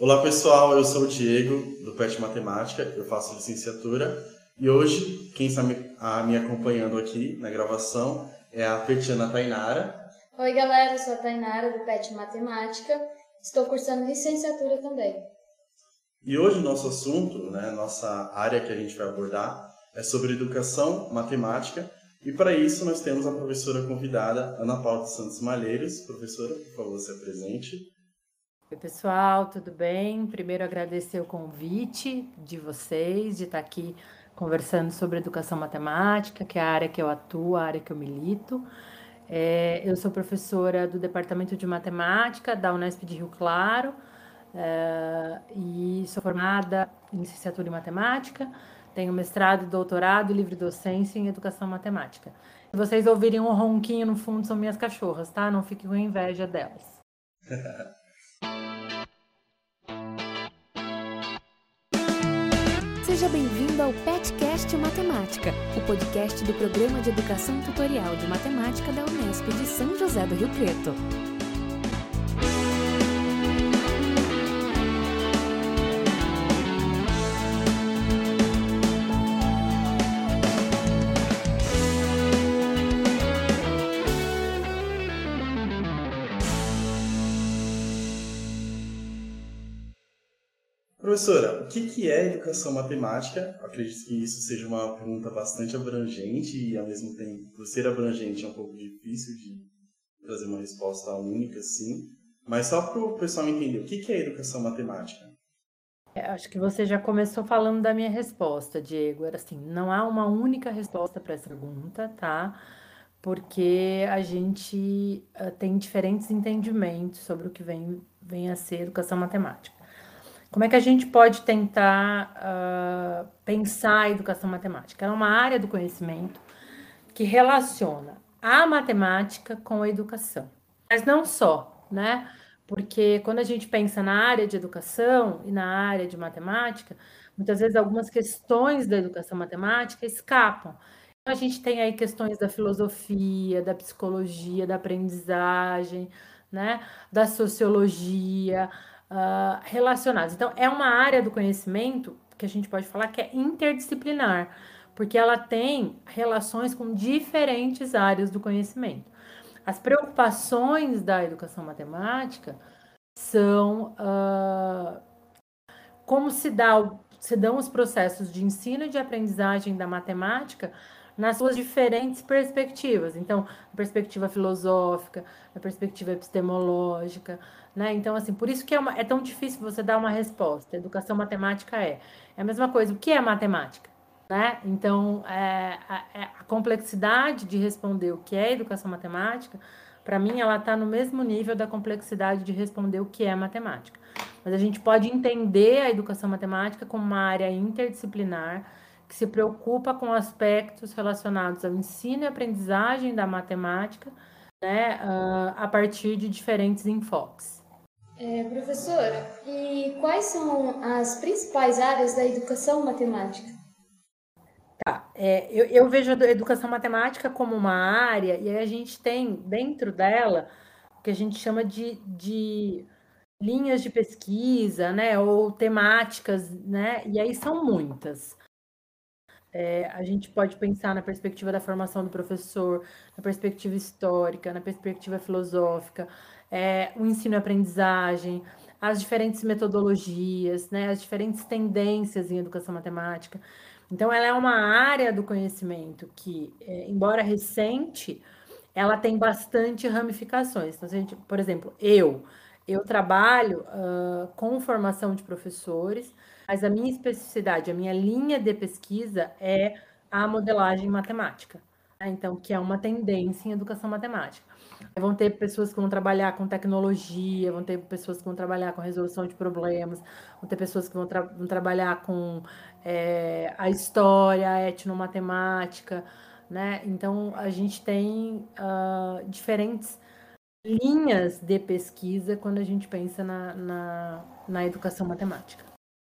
Olá pessoal, eu sou o Diego do PET Matemática, eu faço licenciatura e hoje quem está me, a, me acompanhando aqui na gravação é a Petiana Tainara. Oi galera, eu sou a Tainara do PET Matemática, estou cursando licenciatura também. E hoje o nosso assunto, né, nossa área que a gente vai abordar é sobre educação matemática e para isso nós temos a professora convidada Ana Paula Santos Malheiros. Professora, por favor, se apresente. Oi, pessoal, tudo bem? Primeiro, agradecer o convite de vocês, de estar aqui conversando sobre educação matemática, que é a área que eu atuo, a área que eu milito. É, eu sou professora do Departamento de Matemática da Unesp de Rio Claro é, e sou formada em licenciatura em matemática, tenho mestrado, doutorado e livre docência em educação matemática. Se vocês ouvirem um ronquinho no fundo, são minhas cachorras, tá? Não fiquem com inveja delas. Seja bem-vindo ao PetCast Matemática, o podcast do Programa de Educação Tutorial de Matemática da Unesp de São José do Rio Preto. Professora, o que é educação matemática? Acredito que isso seja uma pergunta bastante abrangente e, ao mesmo tempo, por ser abrangente, é um pouco difícil de trazer uma resposta única, sim. Mas só para o pessoal entender, o que é educação matemática? É, acho que você já começou falando da minha resposta, Diego. Era assim, não há uma única resposta para essa pergunta, tá? Porque a gente uh, tem diferentes entendimentos sobre o que vem, vem a ser educação matemática. Como é que a gente pode tentar uh, pensar a educação matemática? Ela é uma área do conhecimento que relaciona a matemática com a educação. Mas não só, né? Porque quando a gente pensa na área de educação e na área de matemática, muitas vezes algumas questões da educação matemática escapam. Então, a gente tem aí questões da filosofia, da psicologia, da aprendizagem, né? da sociologia, uh, relacionados. Então, é uma área do conhecimento que a gente pode falar que é interdisciplinar, porque ela tem relações com diferentes áreas do conhecimento. As preocupações da educação matemática são uh, como se, dá, se dão os processos de ensino e de aprendizagem da matemática nas suas diferentes perspectivas. Então, na perspectiva filosófica, na perspectiva epistemológica, né? Então, assim, por isso que é, uma, é tão difícil você dar uma resposta. Educação matemática é. É a mesma coisa. O que é matemática? Né? Então, é, a, é, a, complexidade de responder o que é educação matemática, para mim, ela está no mesmo nível da complexidade de responder o que é matemática. Mas a gente pode entender a educação matemática como uma área interdisciplinar que se preocupa com aspectos relacionados ao ensino e aprendizagem da matemática, né, uh, a partir de diferentes enfoques. É, professora, e quais são as principais áreas da educação matemática? Tá, é, eu, eu, vejo a educação matemática como uma área, e aí a gente tem dentro dela o que a gente chama de, de linhas de pesquisa, né, ou temáticas, né, e aí são muitas. É, a gente pode pensar na perspectiva da formação do professor, na perspectiva histórica, na perspectiva filosófica, é, o ensino e aprendizagem, as diferentes metodologias, né, as diferentes tendências em educação matemática. Então, ela é uma área do conhecimento que, é, embora recente, ela tem bastante ramificações. Então, gente, por exemplo, eu, eu trabalho uh, com formação de professores, mas a minha especificidade, a minha linha de pesquisa é a modelagem matemática. Né? Então, que é uma tendência em educação matemática. Vão ter pessoas que vão trabalhar com tecnologia, vão ter pessoas que vão trabalhar com resolução de problemas, vão ter pessoas que vão, tra vão trabalhar com é, a história, a etnomatemática, né? Então, a gente tem uh, diferentes linhas de pesquisa quando a gente pensa na, na, na educação matemática.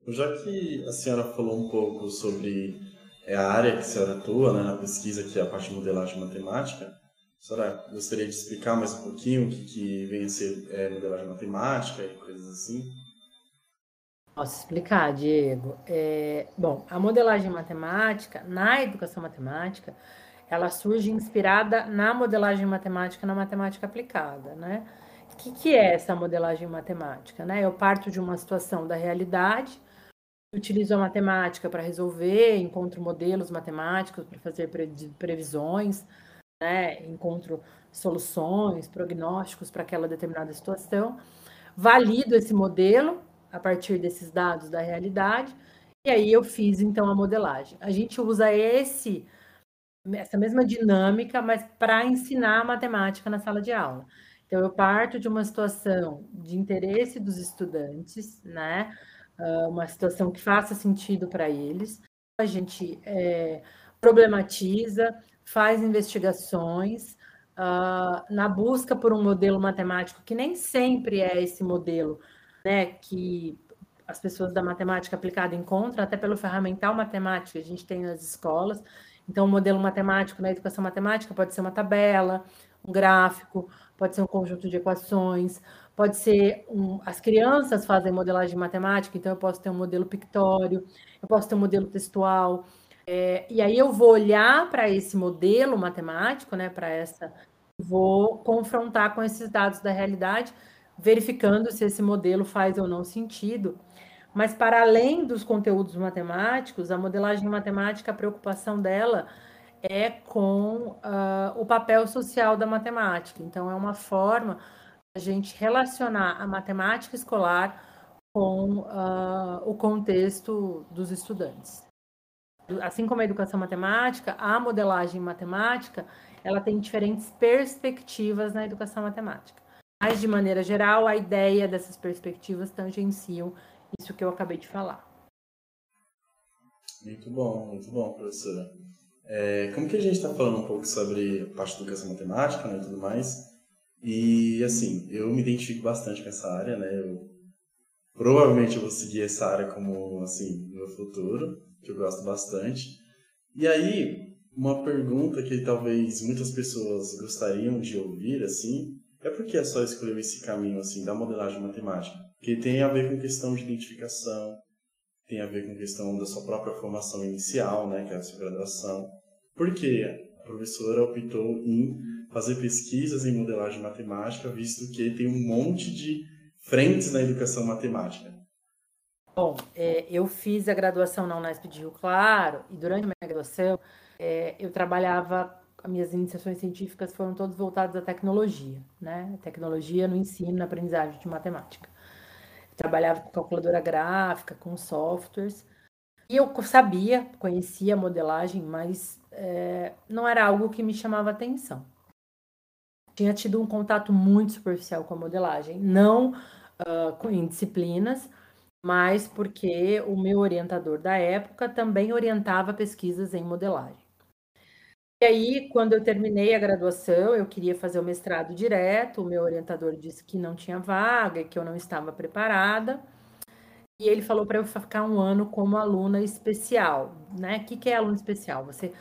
Já que a senhora falou um pouco sobre é, a área que a senhora atua, né, na pesquisa, que é a parte de modelagem matemática, senhora gostaria de explicar mais um pouquinho o que, que vem a ser é, modelagem matemática e coisas assim? Posso explicar, Diego? É, bom, a modelagem matemática, na educação matemática, ela surge inspirada na modelagem matemática, na matemática aplicada, né? O que, que é essa modelagem matemática? Né? Eu parto de uma situação da realidade, utilizo a matemática para resolver, encontro modelos matemáticos para fazer previsões, né? encontro soluções, prognósticos para aquela determinada situação, valido esse modelo a partir desses dados da realidade, e aí eu fiz então a modelagem. A gente usa esse essa mesma dinâmica, mas para ensinar matemática na sala de aula. Então, eu parto de uma situação de interesse dos estudantes, né? Uh, uma situação que faça sentido para eles. A gente é, problematiza, faz investigações uh, na busca por um modelo matemático que nem sempre é esse modelo, né? Que as pessoas da matemática aplicada encontram, até pelo ferramental matemático que a gente tem nas escolas. Então, o modelo matemático na educação matemática pode ser uma tabela, um gráfico, pode ser um conjunto de equações, pode ser um, as crianças fazem modelagem matemática, então eu posso ter um modelo pictório, eu posso ter um modelo textual, é, e aí eu vou olhar para esse modelo matemático, né, para essa, vou confrontar com esses dados da realidade, verificando se esse modelo faz ou não sentido. Mas para além dos conteúdos matemáticos, a modelagem matemática, a preocupação dela é com uh, o papel social da matemática. Então, é uma forma a gente relacionar a matemática escolar com uh, o contexto dos estudantes. Assim como a educação matemática, a modelagem matemática ela tem diferentes perspectivas na educação matemática. Mas, de maneira geral, a ideia dessas perspectivas tangenciam isso que eu acabei de falar. Muito bom, muito bom, professora. É, como que a gente está falando um pouco sobre a parte de educação matemática né, e tudo mais, e assim, eu me identifico bastante com essa área, né? Eu, provavelmente eu vou seguir essa área como, assim, meu futuro, que eu gosto bastante. E aí, uma pergunta que talvez muitas pessoas gostariam de ouvir, assim, é por que é só escolher esse caminho, assim, da modelagem matemática? Que tem a ver com questão de identificação, tem a ver com questão da sua própria formação inicial, né, que é a sua graduação. Por que a professora optou em fazer pesquisas em modelagem matemática, visto que tem um monte de frentes na educação matemática? Bom, é, eu fiz a graduação na Unesp de Rio Claro e durante a minha graduação é, eu trabalhava, as minhas iniciações científicas foram todas voltadas à tecnologia, né? Tecnologia no ensino, na aprendizagem de matemática trabalhava com calculadora gráfica, com softwares. E eu sabia, conhecia a modelagem, mas é, não era algo que me chamava atenção. Tinha tido um contato muito superficial com a modelagem, não uh, em disciplinas, mas porque o meu orientador da época também orientava pesquisas em modelagem. E aí, quando eu terminei a graduação, eu queria fazer o mestrado direto. O meu orientador disse que não tinha vaga, que eu não estava preparada. E ele falou para eu ficar um ano como aluna especial, né? O que, é aluno especial? Você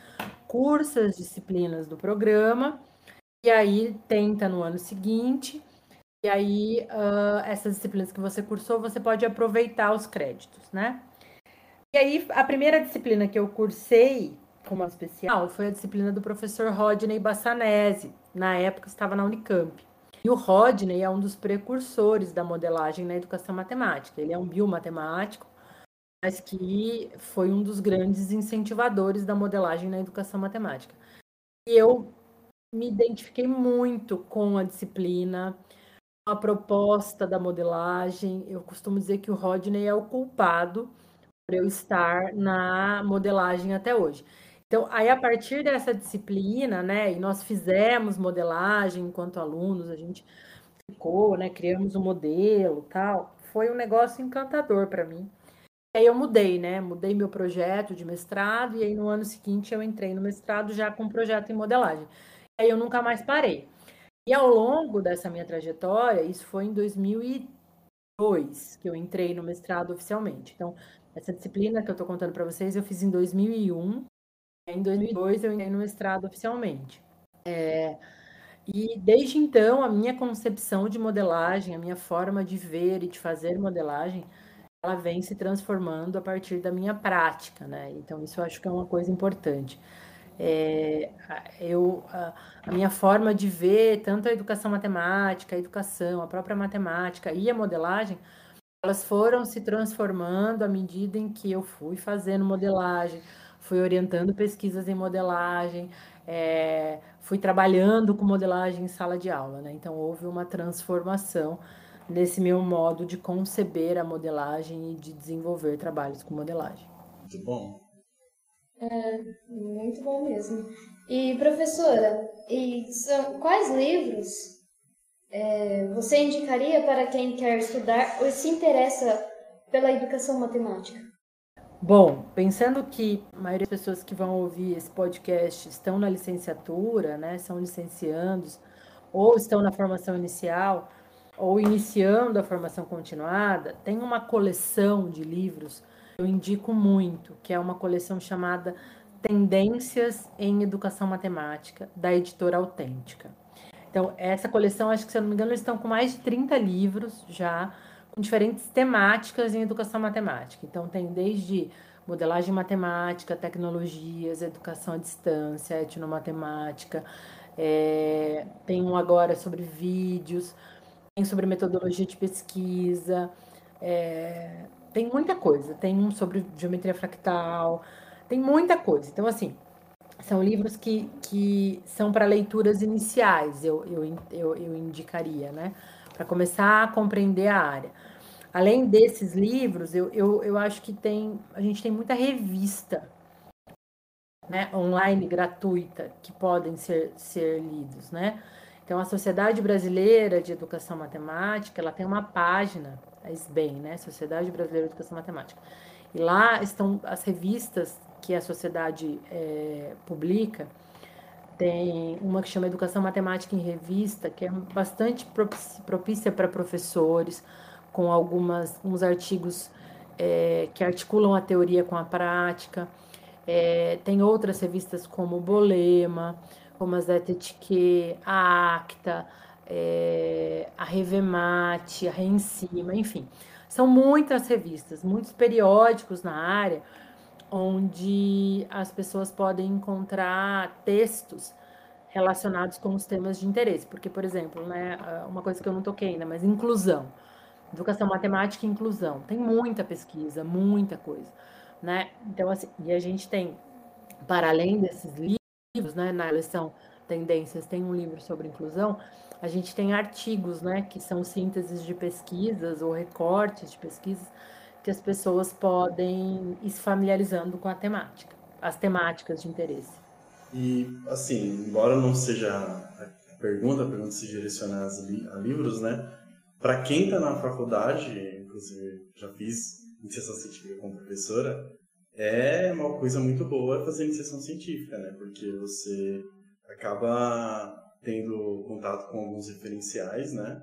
cursa as disciplinas do programa e aí tenta no ano seguinte. E aí, uh, essas disciplinas que você cursou, você pode aproveitar os créditos, né? E aí, a primeira disciplina que eu cursei como especial foi a disciplina do professor Rodney Bassanese, na época estava na Unicamp. E o Rodney é um dos precursores da modelagem na educação matemática. Ele é um biomatemático, mas que foi um dos grandes incentivadores da modelagem na educação matemática. E eu me identifiquei muito com a disciplina, a proposta da modelagem. Eu costumo dizer que o Rodney é o culpado por eu estar na modelagem até hoje. Então, aí a partir dessa disciplina, né, e nós fizemos modelagem enquanto alunos, a gente ficou, né, criamos um modelo, tal, foi um negócio encantador para mim. Aí eu mudei, né, mudei meu projeto de mestrado e aí no ano seguinte eu entrei no mestrado já com um projeto em modelagem. Aí eu nunca mais parei. E ao longo dessa minha trajetória, isso foi em 2002 que eu entrei no mestrado oficialmente. Então, essa disciplina que eu estou contando para vocês, eu fiz em 2001 em 2002 eu entrei no mestrado oficialmente. É, e desde então a minha concepção de modelagem, a minha forma de ver e de fazer modelagem, ela vem se transformando a partir da minha prática, né? Então, isso eu acho que é uma coisa importante. É, eu, a, a, minha forma de ver tanto a educação matemática, a educação, a própria matemática e a modelagem, elas foram se transformando à medida em que eu fui fazendo modelagem, fui orientando pesquisas em modelagem, é, fui trabalhando com modelagem em sala de aula, né? Então houve uma transformação nesse meu modo de conceber a modelagem e de desenvolver trabalhos com modelagem. Muito bom. É, muito bom mesmo. E professora, e são, quais livros é, você indicaria para quem quer estudar ou se interessa pela educação matemática? Bom, pensando que a maioria das pessoas que vão ouvir esse podcast estão na licenciatura, né, são licenciandos, ou estão na formação inicial, ou iniciando a formação continuada, tem uma coleção de livros eu indico muito, que é uma coleção chamada Tendências em Educação Matemática, da editora Autêntica. Então, essa coleção, acho que se eu não me engano, eles estão com mais de 30 livros já, com diferentes temáticas em educação matemática. Então, tem desde modelagem matemática, tecnologias, educação à distância, etnomatemática, é, tem um agora sobre vídeos, tem sobre metodologia de pesquisa, é, tem muita coisa. Tem um sobre geometria fractal, tem muita coisa. Então, assim, são livros que, que são para leituras iniciais, eu, eu, eu, eu indicaria, né? Para começar a compreender a área. Além desses livros, eu, eu, eu acho que tem, a gente tem muita revista né, online gratuita que podem ser, ser lidos, né? Então, a Sociedade Brasileira de Educação Matemática, ela tem uma página, a SBEM, né? Sociedade Brasileira de Educação Matemática. E lá estão as revistas que a sociedade é, publica. Tem uma que chama Educação Matemática em Revista, que é bastante propícia para professores, com algumas uns artigos é, que articulam a teoria com a prática. É, tem outras revistas como Bolema, como a Zetetiquet, a Acta, é, a Revemate, a Reensima, enfim. São muitas revistas, muitos periódicos na área, onde as pessoas podem encontrar textos relacionados com os temas de interesse. Porque, por exemplo, né, uma coisa que eu não toquei ainda, mas inclusão. Educação matemática e inclusão. Tem muita pesquisa, muita coisa. Né? Então, assim, e a gente tem, para além desses livros, né, na lição Tendências tem um livro sobre inclusão, a gente tem artigos, né, que são sínteses de pesquisas ou recortes de pesquisas que as pessoas podem ir se familiarizando com a temática, as temáticas de interesse. E, assim, embora não seja a pergunta, a pergunta se direcionar a livros, né, para quem está na faculdade, inclusive já fiz iniciação científica como professora, é uma coisa muito boa fazer iniciação científica, né? Porque você acaba tendo contato com alguns referenciais, né?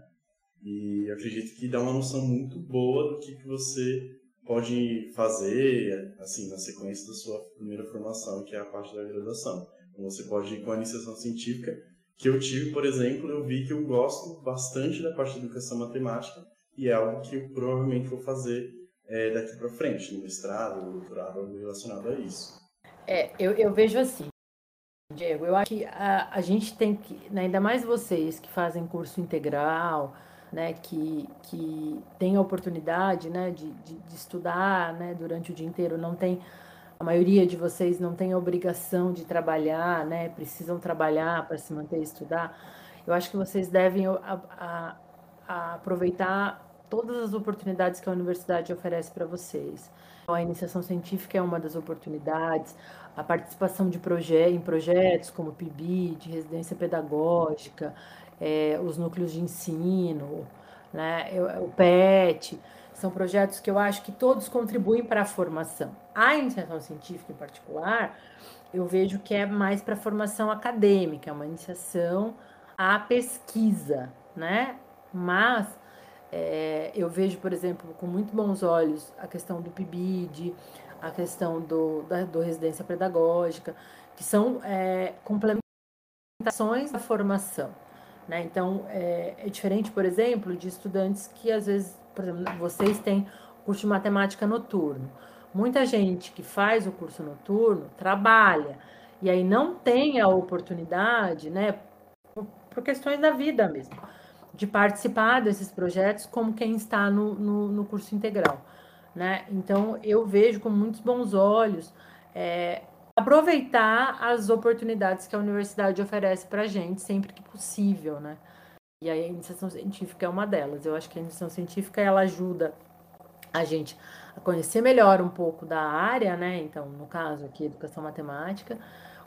E acredito que dá uma noção muito boa do que, que você pode fazer, assim, na sequência da sua primeira formação, que é a parte da graduação. Então, você pode ir com a iniciação científica, que eu tive, por exemplo, eu vi que eu gosto bastante da parte de educação matemática e é algo que eu provavelmente vou fazer é, daqui para frente, no mestrado, no doutorado, relacionado a isso. É, eu, eu vejo assim, Diego, eu acho que a, a gente tem que, né, ainda mais vocês que fazem curso integral, né, que, que tem a oportunidade né, de, de, de estudar né, durante o dia inteiro, não tem, a maioria de vocês não tem a obrigação de trabalhar, né, precisam trabalhar para se manter e estudar, eu acho que vocês devem a, a, a aproveitar todas as oportunidades que a universidade oferece para vocês. A iniciação científica é uma das oportunidades, a participação de proje em projetos como o PIB, de residência pedagógica, é, os núcleos de ensino, né, o PET, são projetos que eu acho que todos contribuem para a formação. A iniciação científica, em particular, eu vejo que é mais para a formação acadêmica, é uma iniciação à pesquisa, né? Mas é, eu vejo, por exemplo, com muito bons olhos a questão do PIBID, a questão do, da do residência pedagógica, que são é, complementações da formação. Né? Então, é, é, diferente, por exemplo, de estudantes que às vezes, por exemplo, vocês têm curso de matemática noturno. Muita gente que faz o curso noturno trabalha e aí não tem a oportunidade, né, por, por questões da vida mesmo, de participar desses projetos como quem está no, no, no curso integral. Né? Então, eu vejo com muitos bons olhos é, aproveitar as oportunidades que a universidade oferece para a gente sempre que possível, né? E a iniciação científica é uma delas. Eu acho que a iniciação científica ela ajuda a gente a conhecer melhor um pouco da área, né? Então, no caso aqui, educação matemática,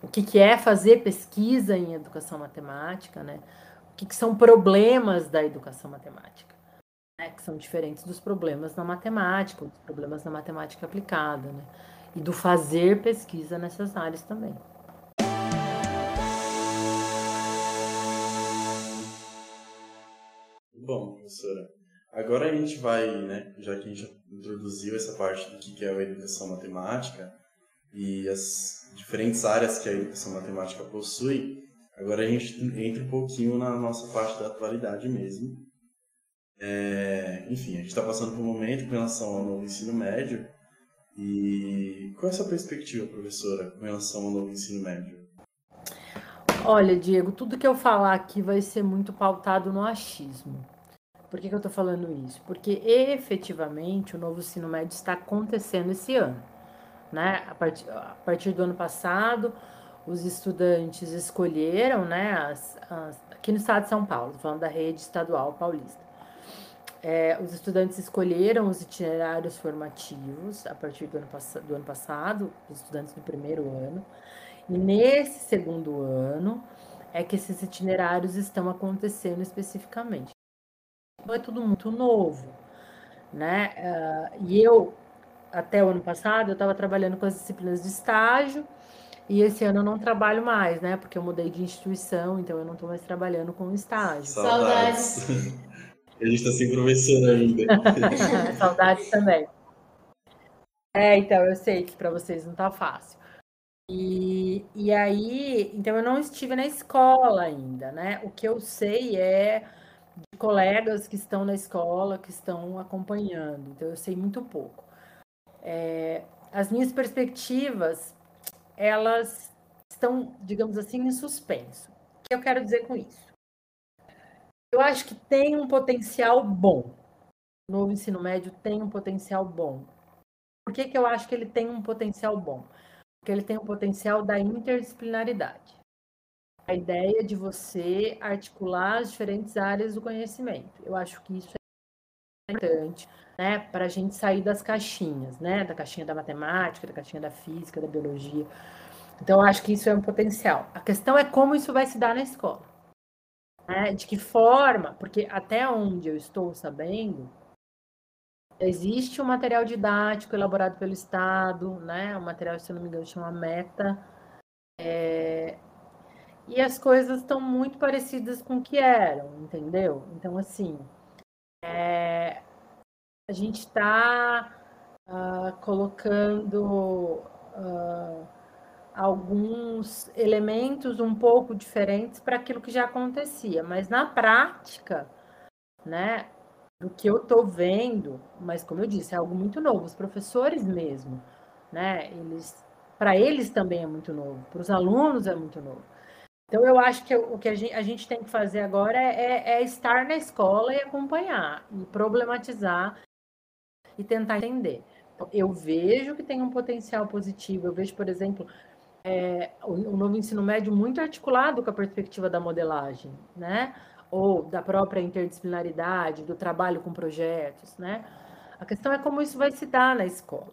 o que, que é fazer pesquisa em educação matemática, né? Que, que são problemas da educação matemática, né? Que são diferentes dos problemas na matemática, dos problemas na matemática aplicada, né? E do fazer pesquisa nessas áreas também. Bom, professora, agora a gente vai, né, já que a gente introduziu essa parte do que é a educação matemática e as diferentes áreas que a educação matemática possui, agora a gente entra um pouquinho na nossa parte da atualidade mesmo. É, enfim, a gente está passando por um momento com relação ao novo ensino médio e qual é a sua perspectiva, professora, com relação ao novo ensino médio? Olha, Diego, tudo que eu falar aqui vai ser muito pautado no achismo. Por que, que eu estou falando isso? Porque efetivamente o novo ensino médio está acontecendo esse ano. Né? A, partir, a partir do ano passado, os estudantes escolheram, né, as, as, aqui no estado de São Paulo, falando da rede estadual paulista, é, os estudantes escolheram os itinerários formativos a partir do ano, do ano passado, os estudantes do primeiro ano, e nesse segundo ano é que esses itinerários estão acontecendo especificamente é tudo muito novo, né? Uh, e eu, até o ano passado, eu estava trabalhando com as disciplinas de estágio, e esse ano eu não trabalho mais, né? Porque eu mudei de instituição, então eu não estou mais trabalhando com estágio. Saudades. A gente está se conversando ainda. Saudades também. É, então, eu sei que para vocês não tá fácil. E, e aí, então eu não estive na escola ainda, né? O que eu sei é de colegas que estão na escola, que estão acompanhando. Então, eu sei muito pouco. É, as minhas perspectivas, elas estão, digamos assim, em suspenso. O que eu quero dizer com isso? Eu acho que tem um potencial bom. O novo ensino médio tem um potencial bom. Por que, que eu acho que ele tem um potencial bom? Porque ele tem um potencial da interdisciplinaridade a ideia de você articular as diferentes áreas do conhecimento. Eu acho que isso é importante, né, para a gente sair das caixinhas, né, da caixinha da matemática, da caixinha da física, da biologia. Então, acho que isso é um potencial. A questão é como isso vai se dar na escola. Né? De que forma, porque até onde eu estou sabendo, existe um material didático elaborado pelo Estado, né? O material, se não me engano, chama Meta, é, e as coisas estão muito parecidas com o que eram, entendeu? Então, assim, é, a gente está uh, ah, colocando uh, alguns elementos um pouco diferentes para aquilo que já acontecia, mas na prática, né, do que eu estou vendo, mas como eu disse, é algo muito novo. Os professores mesmo, né, eles, para eles também é muito novo, para os alunos é muito novo. Então, eu acho que o que a gente, a gente tem que fazer agora é, é, estar na escola e acompanhar, e problematizar e tentar entender. Eu vejo que tem um potencial positivo. Eu vejo, por exemplo, é, o, o novo ensino médio muito articulado com a perspectiva da modelagem, né? Ou da própria interdisciplinaridade, do trabalho com projetos, né? A questão é como isso vai se dar na escola,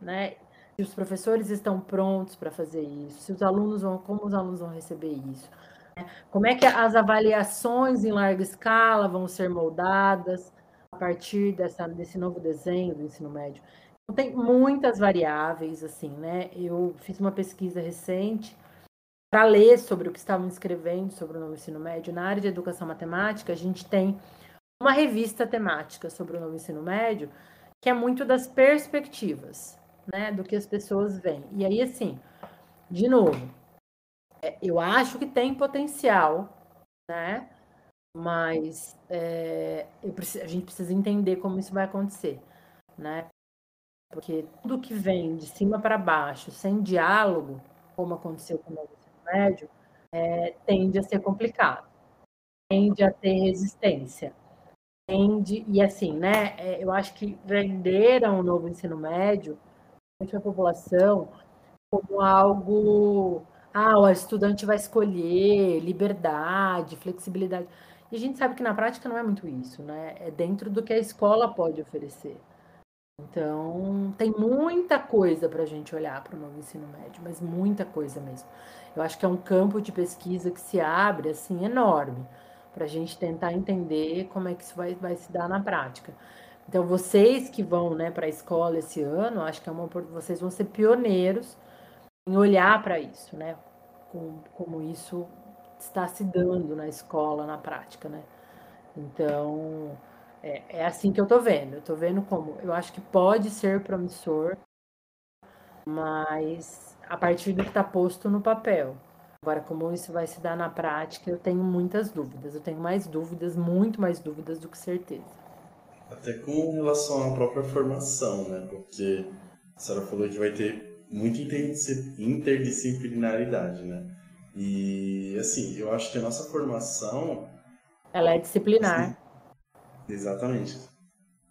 né? se os professores estão prontos para fazer isso, se os alunos vão, como os alunos vão receber isso, né? como é que as avaliações em larga escala vão ser moldadas partir dessa, desse novo desenho do ensino médio. Então, tem muitas variáveis, assim, né? Eu fiz uma pesquisa recente para ler sobre o que estavam escrevendo sobre o novo ensino médio. Na área de educação matemática, a gente tem uma revista temática sobre o novo ensino médio, que é muito das perspectivas né, do que as pessoas veem. E aí, assim, de novo, é, eu acho que tem potencial, né? Mas é, preciso, a gente precisa entender como isso vai acontecer. né? Porque tudo que vem de cima para baixo, sem diálogo, como aconteceu com o ensino médio, é, tende a ser complicado, tende a ter resistência, tende, e assim, né, é, eu acho que venderam o novo ensino médio, a população, como algo, ah, o estudante vai escolher liberdade, flexibilidade, e a gente sabe que na prática não é muito isso, né, é dentro do que a escola pode oferecer. Então, tem muita coisa para a gente olhar para o novo ensino médio, mas muita coisa mesmo. Eu acho que é um campo de pesquisa que se abre, assim, enorme, para a gente tentar entender como é que isso vai, vai se dar na prática. Então, vocês que vão né, para a escola esse ano, acho que é uma, vocês vão ser pioneiros em olhar para isso, né? Como, como isso está se dando na escola, na prática, né? Então, é, é assim que eu tô vendo. Eu tô vendo como. Eu acho que pode ser promissor, mas a partir do que está posto no papel. Agora, como isso vai se dar na prática, eu tenho muitas dúvidas. Eu tenho mais dúvidas, muito mais dúvidas do que certeza. Até com relação à própria formação, né? Porque a senhora falou que vai ter muita interdisciplinaridade, né? E, assim, eu acho que a nossa formação... Ela é disciplinar. Assim, Exatamente.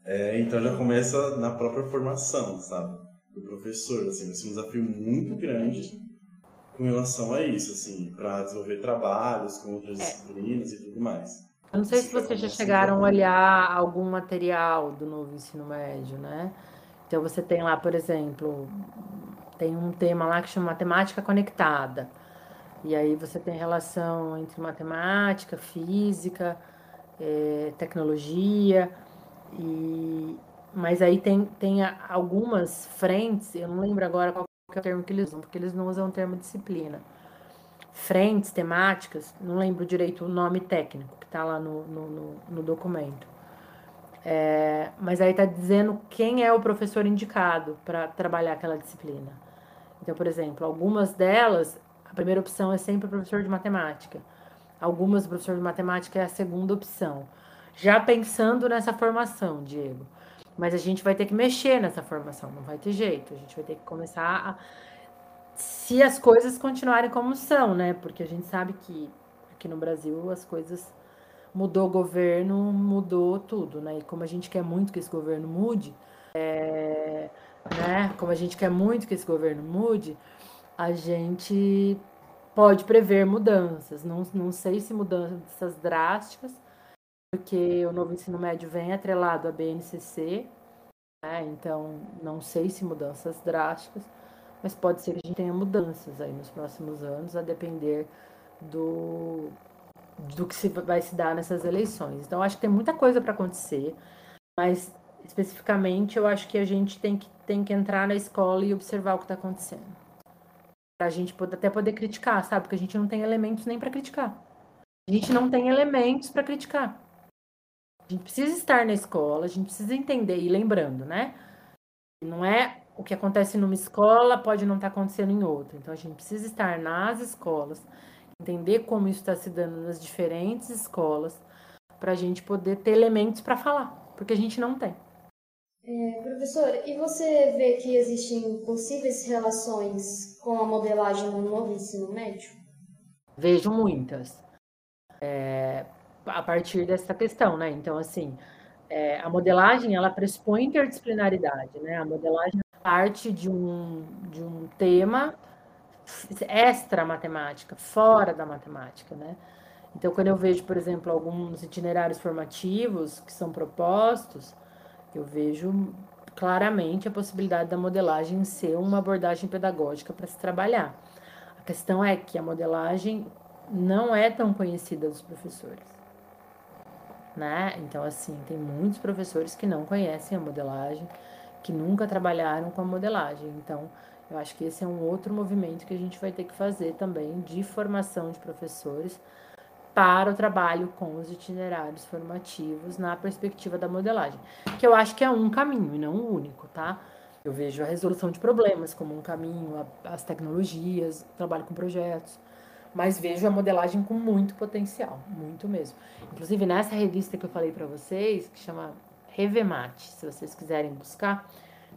É, então já começa na própria formação, sabe? Do professor, assim, vai ser um desafio muito grande com relação a isso, assim, para desenvolver trabalhos com outras é. disciplinas e tudo mais. Eu não sei se vocês já chegaram a olhar algum material do novo ensino médio, né? Então você tem lá, por exemplo, tem um tema lá que chama matemática conectada. E aí você tem relação entre matemática, física, é, tecnologia, e, mas aí tem, tem algumas frentes, eu não lembro agora qual é o termo que eles usam, porque eles não usam o termo disciplina. Frentes temáticas, não lembro direito o nome técnico que está lá no, no, no, documento. É, mas aí está dizendo quem é o professor indicado para trabalhar aquela disciplina. Então, por exemplo, algumas delas, a primeira opção é sempre o professor de matemática. Algumas, o professor de matemática é a segunda opção. Já pensando nessa formação, Diego. Mas a gente vai ter que mexer nessa formação, não vai ter jeito. A gente vai ter que começar a. Se as coisas continuarem como são, né? Porque a gente sabe que aqui no Brasil as coisas mudou o governo, mudou tudo, né? E como a gente quer muito que esse governo mude, é, né? Como a gente quer muito que esse governo mude, a gente pode prever mudanças. Não, não sei se mudanças drásticas, porque o novo ensino médio vem atrelado à BNCC, né? então não sei se mudanças drásticas, mas pode ser que a gente tenha mudanças aí nos próximos anos, a depender do, do que se vai se dar nessas eleições. Então, acho que tem muita coisa para acontecer, mas especificamente eu acho que a gente tem que, tem que entrar na escola e observar o que está acontecendo para a gente poder, até poder criticar, sabe? Porque a gente não tem elementos nem para criticar. A gente não tem elementos para criticar. A gente precisa estar na escola, a gente precisa entender, e lembrando, né? Não é o que acontece numa escola pode não estar tá acontecendo em outra. Então a gente precisa estar nas escolas, entender como isso está se dando nas diferentes escolas, para a gente poder ter elementos para falar, porque a gente não tem. É, professor, e você vê que existem possíveis relações com a modelagem no novo ensino médio? Vejo muitas. É, a partir dessa questão, né? Então, assim, é, a modelagem, ela pressupõe interdisciplinaridade, né? A modelagem parte de um, de um tema extra matemática, fora da matemática, né? Então, quando eu vejo, por exemplo, alguns itinerários formativos que são propostos, eu vejo claramente a possibilidade da modelagem ser uma abordagem pedagógica para se trabalhar. A questão é que a modelagem não é tão conhecida dos professores. Né? Então, assim, tem muitos professores que não conhecem a modelagem, que nunca trabalharam com a modelagem. Então, eu acho que esse é um outro movimento que a gente vai ter que fazer também de formação de professores para o trabalho com os itinerários formativos na perspectiva da modelagem, que eu acho que é um caminho e não o um único, tá? Eu vejo a resolução de problemas como um caminho, as tecnologias, trabalho com projetos, mas vejo a modelagem com muito potencial, muito mesmo. Inclusive nessa revista que eu falei para vocês, que chama Revemate. Se vocês quiserem buscar,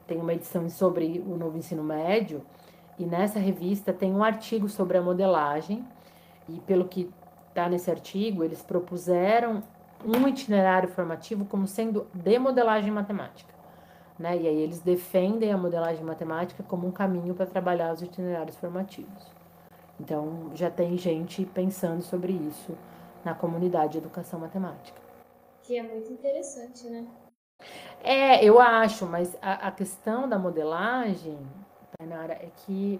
tem uma edição sobre o novo ensino médio e nessa revista tem um artigo sobre a modelagem e pelo que está nesse artigo, eles propuseram um itinerário formativo como sendo de modelagem matemática. Né? E aí eles defendem a modelagem matemática como um caminho para trabalhar os itinerários formativos. Então já tem gente pensando sobre isso na comunidade de educação matemática. Que é muito interessante, né? É, eu acho, mas a, a questão da modelagem, Tainara, é que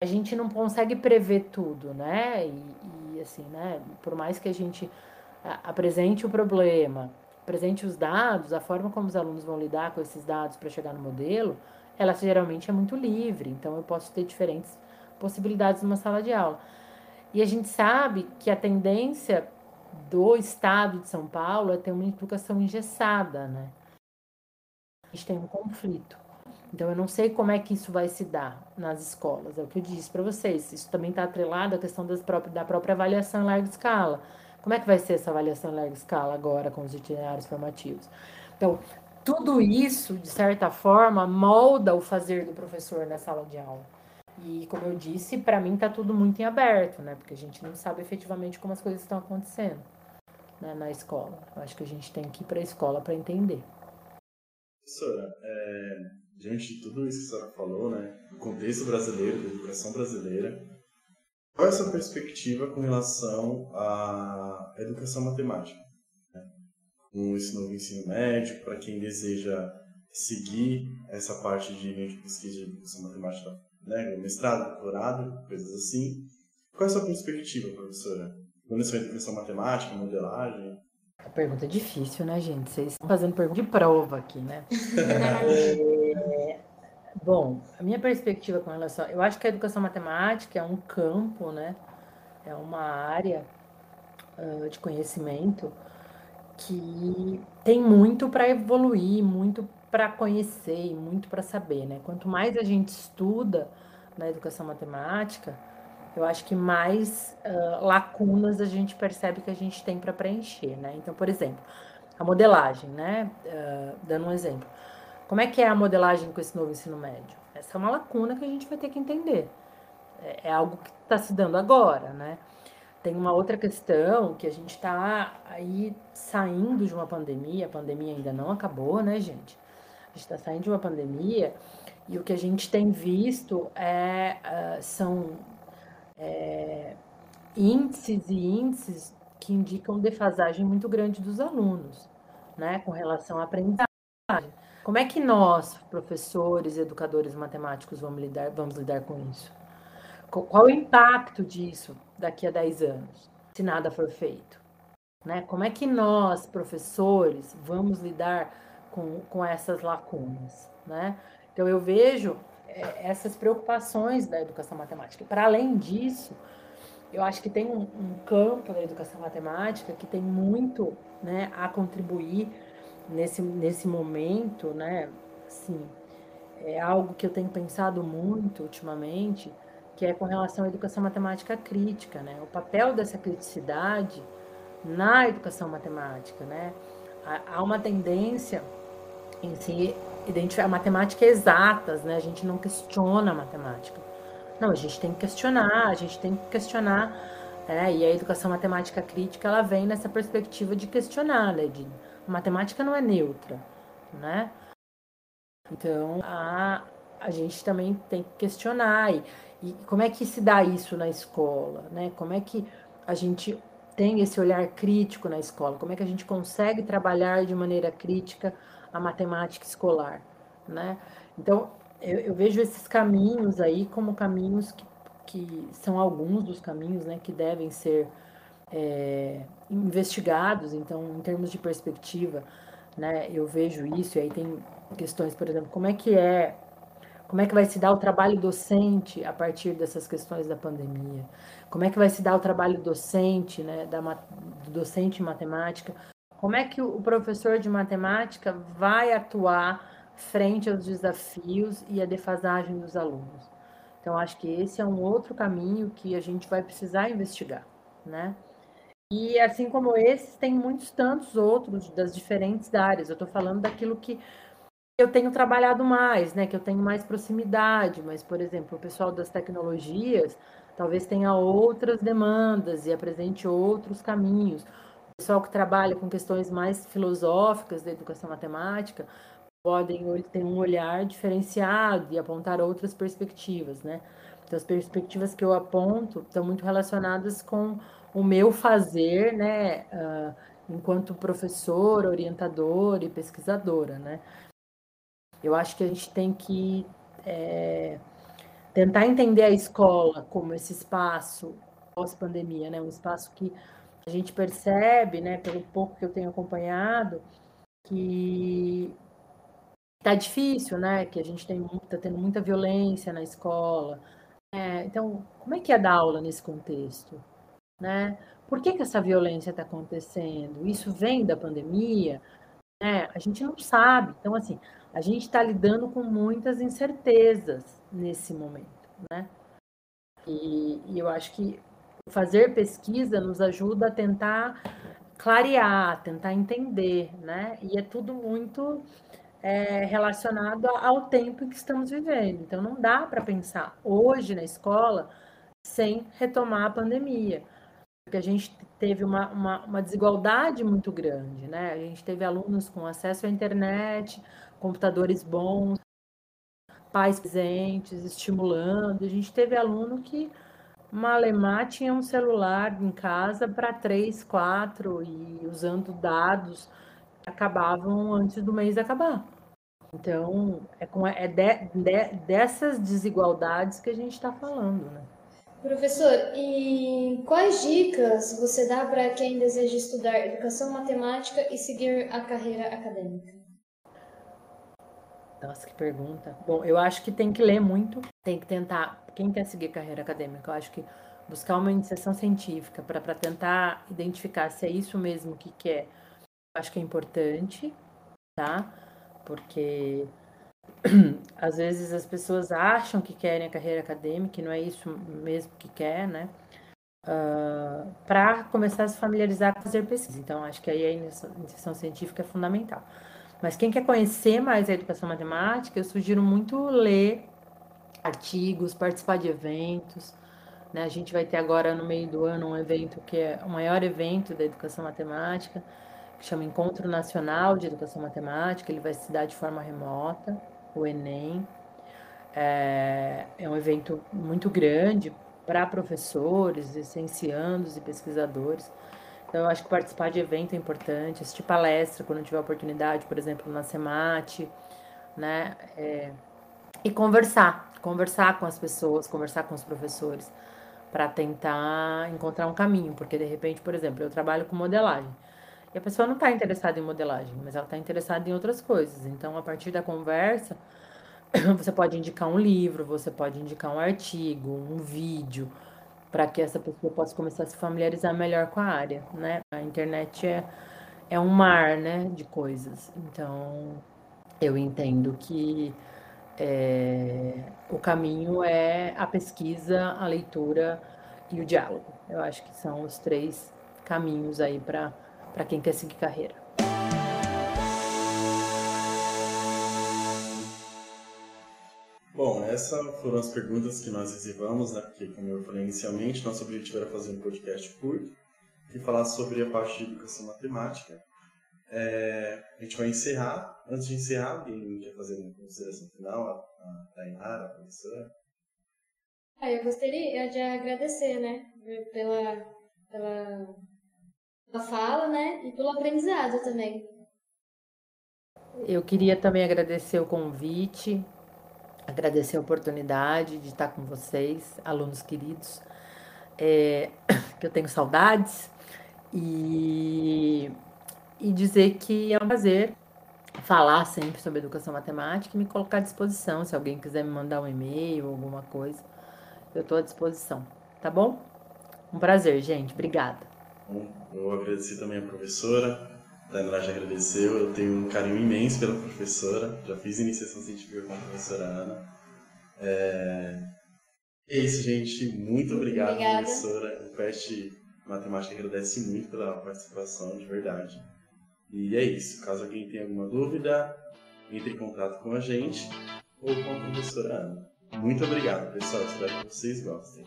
a gente não consegue prever tudo, né? E, e assim, né? Por mais que a gente apresente o problema, apresente os dados, a forma como os alunos vão lidar com esses dados para chegar no modelo, ela geralmente é muito livre. Então, eu posso ter diferentes possibilidades numa sala de aula. E a gente sabe que a tendência do estado de São Paulo é ter uma educação engessada, né? A gente tem um conflito. Então, eu não sei como é que isso vai se dar nas escolas. É o que eu disse para vocês. Isso também está atrelado à questão próprias, da própria avaliação em larga escala. Como é que vai ser essa avaliação em larga escala agora com os itinerários formativos? Então, tudo isso, de certa forma, molda o fazer do professor na sala de aula. E, como eu disse, para mim está tudo muito em aberto, né? Porque a gente não sabe efetivamente como as coisas estão acontecendo né, na escola. Eu acho que a gente tem que ir para a escola para entender. Professora, é, diante de tudo isso que a senhora falou, né, do contexto brasileiro, da educação brasileira, qual é a sua perspectiva com relação à educação matemática? Né? Com esse novo ensino médio, para quem deseja seguir essa parte de linha de pesquisa de educação matemática, né, mestrado, doutorado, coisas assim. Qual é a sua perspectiva, professora? Conhecimento de educação matemática, modelagem? A pergunta é difícil, né, gente? Vocês estão fazendo pergunta de prova aqui, né? bom, a minha perspectiva com relação. Eu acho que a educação matemática é um campo, né? É uma área uh, de conhecimento que tem muito para evoluir, muito para conhecer e muito para saber, né? Quanto mais a gente estuda na educação matemática, eu acho que mais uh, lacunas a gente percebe que a gente tem para preencher, né? Então, por exemplo, a modelagem, né? Uh, dando um exemplo. Como é que é a modelagem com esse novo ensino médio? Essa é uma lacuna que a gente vai ter que entender. É, é algo que está se dando agora, né? Tem uma outra questão que a gente está aí saindo de uma pandemia, a pandemia ainda não acabou, né, gente? A gente está saindo de uma pandemia e o que a gente tem visto é, uh, são é, índices e índices que indicam defasagem muito grande dos alunos, né, com relação à aprendizagem. Como é que nós, professores, educadores matemáticos, vamos lidar, vamos lidar com isso? Qual o impacto disso daqui a 10 anos, se nada for feito? Né? Como é que nós, professores, vamos lidar com, com essas lacunas? Né? Então, eu vejo é, essas preocupações da educação matemática. Para além disso, eu acho que tem um, um, campo da educação matemática que tem muito né, a contribuir nesse, nesse momento, né? Assim, é algo que eu tenho pensado muito ultimamente, que é com relação à educação matemática crítica, né? O papel dessa criticidade na educação matemática, né? Há uma tendência em si identificar matemática exatas, né? A gente não questiona a matemática. Não, a gente tem que questionar, a gente tem que questionar, né? E a educação matemática crítica, ela vem nessa perspectiva de questionar, né? De, a matemática não é neutra, né? Então, a, a gente também tem que questionar. E, e como é que se dá isso na escola, né? Como é que a gente tem esse olhar crítico na escola? Como é que a gente consegue trabalhar de maneira crítica a matemática escolar, né? Então, eu, eu vejo esses caminhos aí como caminhos que, que são alguns dos caminhos, né, que devem ser é, investigados. Então, em termos de perspectiva, né, eu vejo isso. E aí tem questões, por exemplo, como é que é, como é que vai se dar o trabalho docente a partir dessas questões da pandemia? Como é que vai se dar o trabalho docente, né, da, do docente em matemática como é que o professor de matemática vai atuar frente aos desafios e à defasagem dos alunos? Então, acho que esse é um outro caminho que a gente vai precisar investigar, né? E assim como esses, tem muitos tantos outros das diferentes áreas. Eu estou falando daquilo que eu tenho trabalhado mais, né? Que eu tenho mais proximidade. Mas, por exemplo, o pessoal das tecnologias talvez tenha outras demandas e apresente outros caminhos. O pessoal que trabalha com questões mais filosóficas da educação matemática podem ter um olhar diferenciado e apontar outras perspectivas, né? Então, as perspectivas que eu aponto estão muito relacionadas com o meu fazer, né, uh, enquanto professora, orientadora e pesquisadora, né? Eu acho que a gente tem que é, tentar entender a escola como esse espaço pós-pandemia, né? Um espaço que a gente percebe, né, pelo pouco que eu tenho acompanhado, que tá difícil, né? Que a gente tem tá tendo muita violência na escola. É, então, como é que é dar aula nesse contexto, né? Por que, que essa violência está acontecendo? Isso vem da pandemia? Né? A gente não sabe. Então, assim, a gente está lidando com muitas incertezas nesse momento, né? E, e eu acho que fazer pesquisa nos ajuda a tentar clarear, tentar entender, né? E é tudo muito é, relacionado ao tempo em que estamos vivendo. Então, não dá para pensar hoje na escola sem retomar a pandemia. Porque a gente teve uma, uma, uma, desigualdade muito grande, né? A gente teve alunos com acesso à internet, computadores bons, pais presentes, estimulando. A gente teve aluno que Malemar tinha um celular em casa para três, quatro e usando dados acabavam antes do mês acabar. Então, é, com, é de, de, dessas desigualdades que a gente está falando, né? Professor, e quais dicas você dá para quem deseja estudar educação matemática e seguir a carreira acadêmica? Nossa, que pergunta. Bom, eu acho que tem que ler muito, tem que tentar. Quem quer seguir carreira acadêmica, eu acho que buscar uma iniciação científica para tentar identificar se é isso mesmo que quer acho que é importante, tá? Porque às vezes as pessoas acham que querem a carreira acadêmica e não é isso mesmo que quer, né? Uh, ah, para começar a se familiarizar com fazer pesquisa. Então, acho que aí a iniciação científica é fundamental. Mas quem quer conhecer mais a educação matemática, eu sugiro muito ler artigos, participar de eventos. Né? A gente vai ter agora no meio do ano um evento que é o maior evento da educação matemática que chama Encontro Nacional de Educação Matemática, ele vai se dar de forma remota, o Enem. É, é um evento muito grande para professores, licenciandos e pesquisadores. Então, eu acho que participar de evento é importante, assistir palestra quando tiver oportunidade, por exemplo, na SEMAT, né? É, e conversar, conversar com as pessoas, conversar com os professores, para tentar encontrar um caminho, porque de repente, por exemplo, eu trabalho com modelagem. E a pessoa não está interessada em modelagem, mas ela está interessada em outras coisas. Então, a partir da conversa, você pode indicar um livro, você pode indicar um artigo, um vídeo, para que essa pessoa possa começar a se familiarizar melhor com a área, né? A internet é, é um mar, né, de coisas. Então, eu entendo que é, o caminho é a pesquisa, a leitura e o diálogo. Eu acho que são os três caminhos aí para para quem quer seguir carreira. Bom, essas foram as perguntas que nós reservamos, né? Porque, como eu falei inicialmente, nosso objetivo era fazer um podcast curto e falar sobre a parte de educação matemática. É, a gente vai encerrar. Antes de encerrar, alguém quer fazer uma consideração final? A, a Tainara, a professora? Ah, eu gostaria de agradecer, né, pela, pela pela fala, né? E pelo aprendizado também. Eu queria também agradecer o convite, agradecer a oportunidade de estar com vocês, alunos queridos, é, que eu tenho saudades, e, e dizer que é um prazer falar sempre sobre educação matemática e me colocar à disposição. Se alguém quiser me mandar um e-mail, alguma coisa, eu estou à disposição. Tá bom? Um prazer, gente. Obrigada. Eu agradeci também a professora, a Tainá já agradeceu, eu tenho um carinho imenso pela professora, já fiz iniciação científica com a professora Ana. É, é isso, gente. Muito obrigado, Obrigada. professora. O PET A matemática agradece muito pela participação, de verdade. E é isso. Caso alguém tenha alguma dúvida, entre em contato com a gente ou com a professora Ana. Muito obrigado, pessoal. Espero que vocês gostem.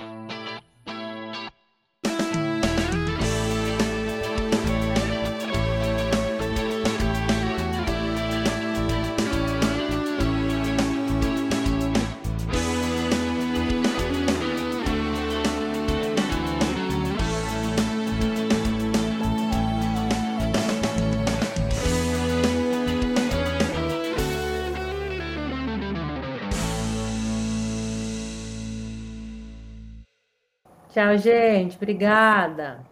Tchau, gente. Obrigada.